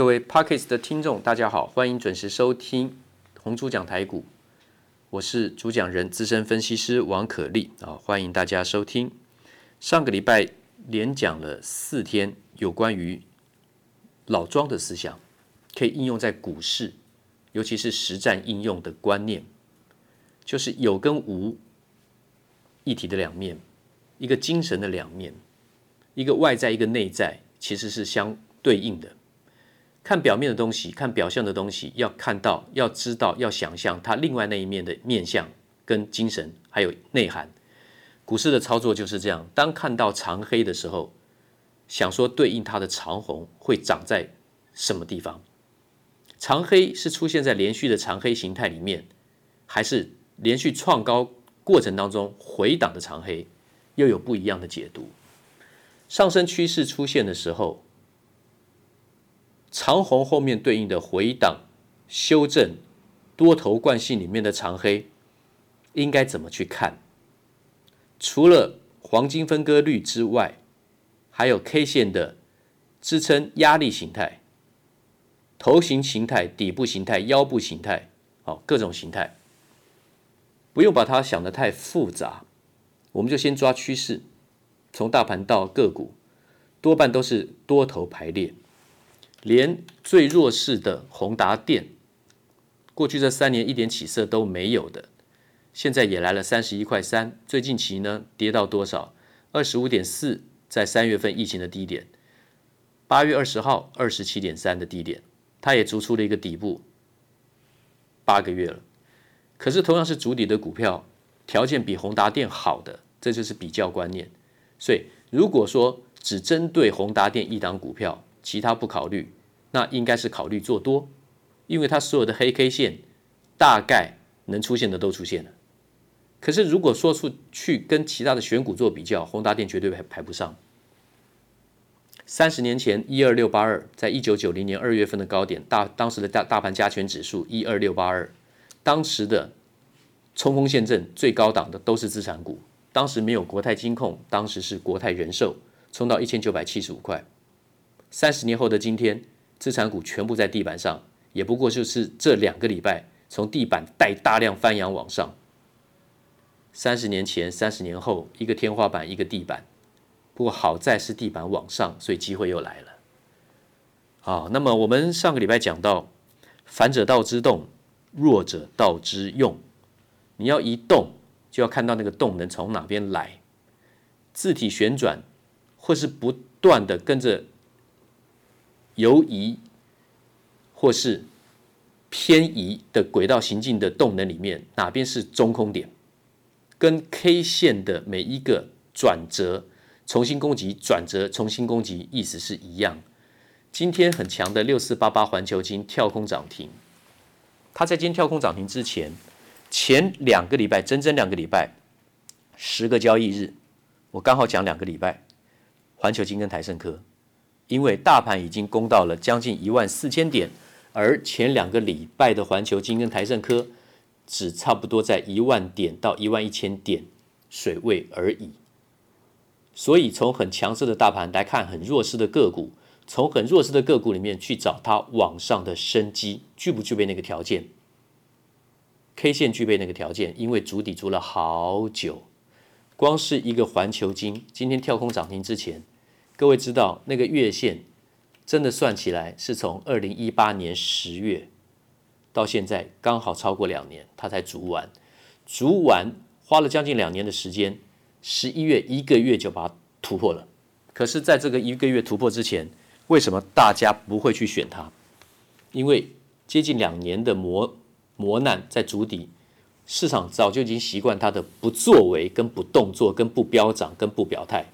各位 Podcast 的听众，大家好，欢迎准时收听红猪讲台股，我是主讲人资深分析师王可立啊，欢迎大家收听。上个礼拜连讲了四天有关于老庄的思想，可以应用在股市，尤其是实战应用的观念，就是有跟无一体的两面，一个精神的两面，一个外在，一个内在，其实是相对应的。看表面的东西，看表象的东西，要看到，要知道，要想象它另外那一面的面相跟精神，还有内涵。股市的操作就是这样：当看到长黑的时候，想说对应它的长红会长在什么地方？长黑是出现在连续的长黑形态里面，还是连续创高过程当中回档的长黑？又有不一样的解读。上升趋势出现的时候。长红后面对应的回档、修正、多头惯性里面的长黑，应该怎么去看？除了黄金分割率之外，还有 K 线的支撑压力形态、头型形态、底部形态、腰部形态，好，各种形态，不用把它想得太复杂，我们就先抓趋势，从大盘到个股，多半都是多头排列。连最弱势的宏达电，过去这三年一点起色都没有的，现在也来了三十一块三。最近期呢，跌到多少？二十五点四，在三月份疫情的低点。八月二十号二十七点三的低点，它也筑出了一个底部。八个月了，可是同样是主底的股票，条件比宏达电好的，这就是比较观念。所以如果说只针对宏达电一档股票，其他不考虑，那应该是考虑做多，因为它所有的黑 K 线大概能出现的都出现了。可是如果说出去跟其他的选股做比较，宏达电绝对排排不上。三十年前一二六八二，在一九九零年二月份的高点，大当时的大大盘加权指数一二六八二，当时的冲锋陷阵最高档的都是资产股，当时没有国泰金控，当时是国泰人寿，冲到一千九百七十五块。三十年后的今天，资产股全部在地板上，也不过就是这两个礼拜从地板带大量翻扬往上。三十年前、三十年后，一个天花板，一个地板。不过好在是地板往上，所以机会又来了。好，那么我们上个礼拜讲到，反者道之动，弱者道之用。你要移动，就要看到那个动能从哪边来。字体旋转，或是不断的跟着。游移或是偏移的轨道行进的动能里面，哪边是中空点？跟 K 线的每一个转折、重新攻击、转折、重新攻击，意思是一样。今天很强的六四八八环球金跳空涨停，它在今天跳空涨停之前，前两个礼拜，整整两个礼拜，十个交易日，我刚好讲两个礼拜，环球金跟台盛科。因为大盘已经攻到了将近一万四千点，而前两个礼拜的环球金跟台胜科只差不多在一万点到一万一千点水位而已。所以从很强势的大盘来看，很弱势的个股，从很弱势的个股里面去找它往上的生机，具不具备那个条件？K 线具备那个条件，因为筑底筑了好久，光是一个环球金今天跳空涨停之前。各位知道那个月线，真的算起来是从二零一八年十月到现在刚好超过两年，它才筑完，筑完花了将近两年的时间，十一月一个月就把它突破了。可是，在这个一个月突破之前，为什么大家不会去选它？因为接近两年的磨磨难在筑底，市场早就已经习惯它的不作为、跟不动作、跟不飙涨、跟不表态。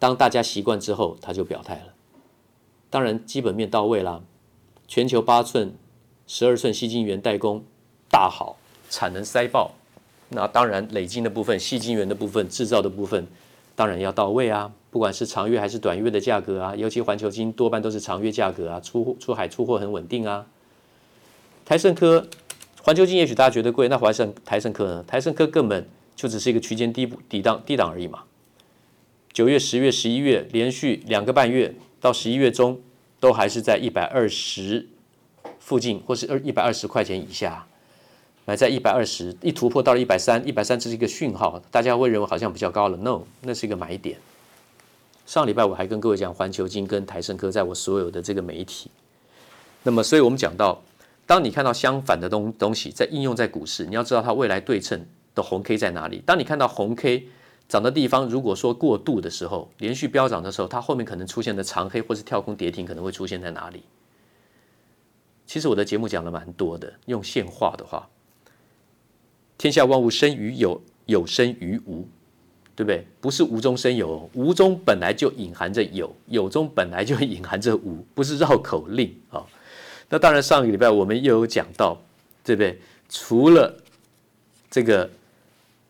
当大家习惯之后，他就表态了。当然，基本面到位啦，全球八寸、十二寸矽晶圆代工大好，产能塞爆。那当然，累晶的部分、矽晶圆的部分、制造的部分，当然要到位啊。不管是长月还是短月的价格啊，尤其环球金多半都是长月价格啊，出出海出货很稳定啊。台盛科、环球金也许大家觉得贵，那环胜台盛科呢？台盛科根本就只是一个区间低部底档低档而已嘛。九月、十月、十一月连续两个半月到十一月中，都还是在一百二十附近，或是二一百二十块钱以下，买在一百二十，一突破到了一百三，一百三这是一个讯号，大家会认为好像比较高了。No，那是一个买点。上礼拜我还跟各位讲环球金跟台盛科，在我所有的这个媒体。那么，所以我们讲到，当你看到相反的东东西在应用在股市，你要知道它未来对称的红 K 在哪里。当你看到红 K 涨的地方，如果说过度的时候，连续飙涨的时候，它后面可能出现的长黑或是跳空跌停，可能会出现在哪里？其实我的节目讲的蛮多的，用现话的话，天下万物生于有，有生于无。对不对？不是无中生有，无中本来就隐含着有，有中本来就隐含着无，不是绕口令啊、那当然，上个礼拜我们又有讲到，对不对？除了这个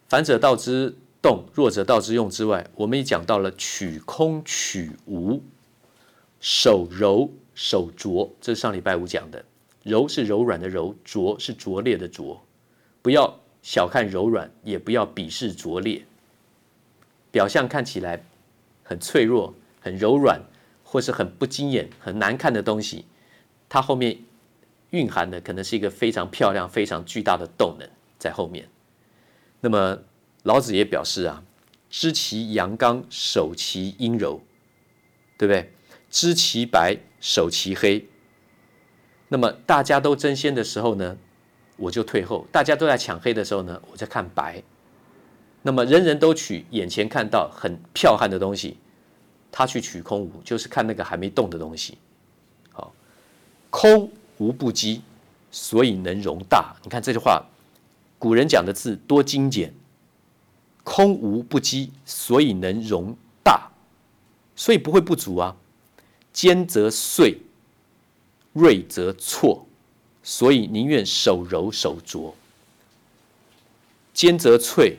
反者道之动，弱者道之用之外，我们也讲到了取空取无，手柔手拙，这是上礼拜五讲的。柔是柔软的柔，拙是拙劣的拙，不要小看柔软，也不要鄙视拙劣。表象看起来很脆弱、很柔软，或是很不惊艳、很难看的东西，它后面蕴含的可能是一个非常漂亮、非常巨大的动能在后面。那么老子也表示啊，知其阳刚，守其阴柔，对不对？知其白，守其黑。那么大家都争先的时候呢，我就退后；大家都在抢黑的时候呢，我在看白。那么人人都取眼前看到很剽悍的东西，他去取空无，就是看那个还没动的东西。好，空无不积，所以能容大。你看这句话，古人讲的字多精简。空无不积，所以能容大，所以不会不足啊。坚则碎，锐则挫，所以宁愿手柔手拙。坚则脆。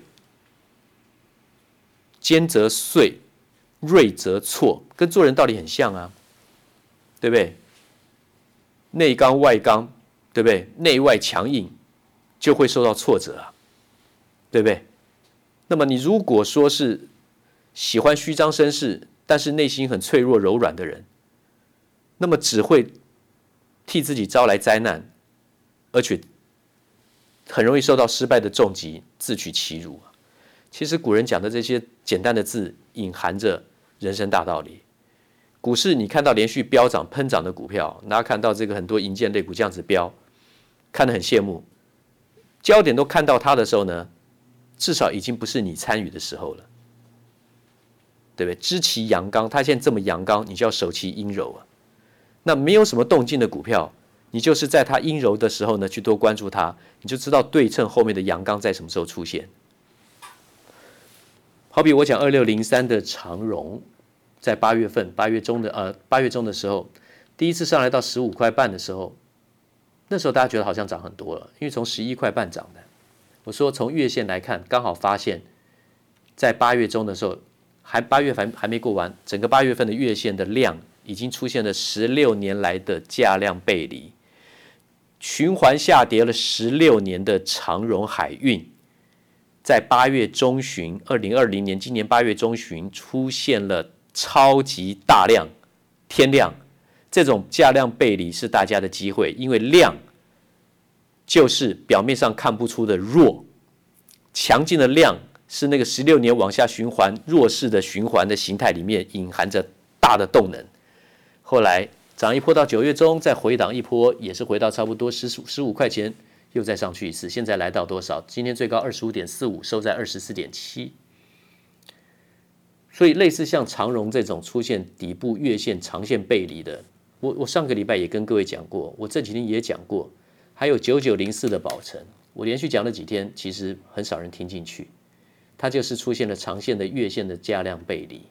坚则碎，锐则挫，跟做人道理很像啊，对不对？内刚外刚，对不对？内外强硬，就会受到挫折啊，对不对？那么你如果说是喜欢虚张声势，但是内心很脆弱柔软的人，那么只会替自己招来灾难，而且很容易受到失败的重击，自取其辱。其实古人讲的这些简单的字，隐含着人生大道理。股市你看到连续飙涨、喷涨的股票，大家看到这个很多银建类股这样子飙，看得很羡慕。焦点都看到它的时候呢，至少已经不是你参与的时候了，对不对？知其阳刚，它现在这么阳刚，你就要守其阴柔啊。那没有什么动静的股票，你就是在它阴柔的时候呢，去多关注它，你就知道对称后面的阳刚在什么时候出现。好比我讲二六零三的长荣，在八月份八月中的呃八月中的时候，第一次上来到十五块半的时候，那时候大家觉得好像涨很多了，因为从十一块半涨的。我说从月线来看，刚好发现，在八月中的时候，还八月还还没过完，整个八月份的月线的量已经出现了十六年来的价量背离，循环下跌了十六年的长荣海运。在八月中旬，二零二零年今年八月中旬出现了超级大量天量，这种价量背离是大家的机会，因为量就是表面上看不出的弱，强劲的量是那个十六年往下循环弱势的循环的形态里面隐含着大的动能。后来涨一波到九月中，再回档一波，也是回到差不多十十五块钱。又再上去一次，现在来到多少？今天最高二十五点四五，收在二十四点七。所以类似像长荣这种出现底部月线长线背离的，我我上个礼拜也跟各位讲过，我这几天也讲过，还有九九零四的宝成，我连续讲了几天，其实很少人听进去，它就是出现了长线的月线的价量背离。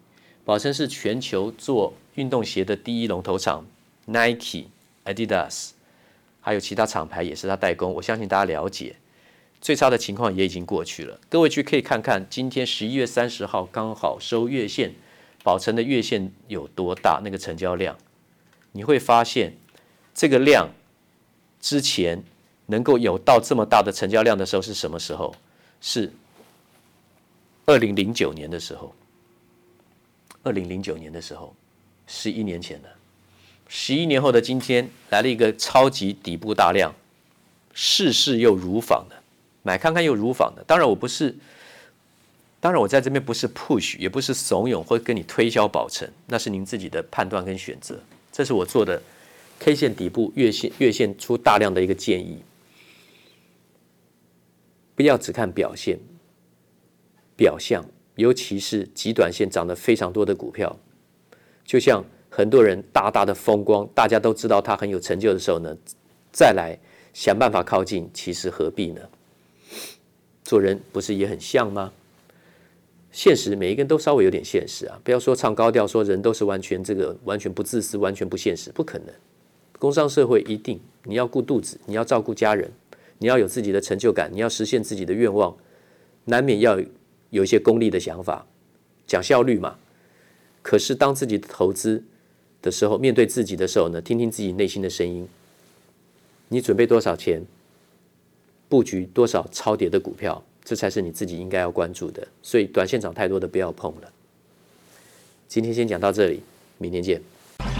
宝成是全球做运动鞋的第一龙头厂，Nike、Adidas。还有其他厂牌也是他代工，我相信大家了解，最差的情况也已经过去了。各位去可以看看，今天十一月三十号刚好收月线，宝成的月线有多大？那个成交量，你会发现这个量之前能够有到这么大的成交量的时候是什么时候？是二零零九年的时候。二零零九年的时候，十一年前了。十一年后的今天，来了一个超级底部大量，试试又如仿的，买看看又如仿的。当然我不是，当然我在这边不是 push，也不是怂恿或跟你推销保证，那是您自己的判断跟选择。这是我做的 K 线底部月线月线出大量的一个建议，不要只看表现表象，尤其是极短线涨得非常多的股票，就像。很多人大大的风光，大家都知道他很有成就的时候呢，再来想办法靠近，其实何必呢？做人不是也很像吗？现实每一个人都稍微有点现实啊，不要说唱高调，说人都是完全这个完全不自私、完全不现实，不可能。工商社会一定你要顾肚子，你要照顾家人，你要有自己的成就感，你要实现自己的愿望，难免要有一些功利的想法，讲效率嘛。可是当自己的投资。的时候，面对自己的时候呢，听听自己内心的声音。你准备多少钱，布局多少超跌的股票，这才是你自己应该要关注的。所以，短线涨太多的不要碰了。今天先讲到这里，明天见。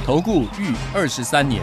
投顾逾二十三年，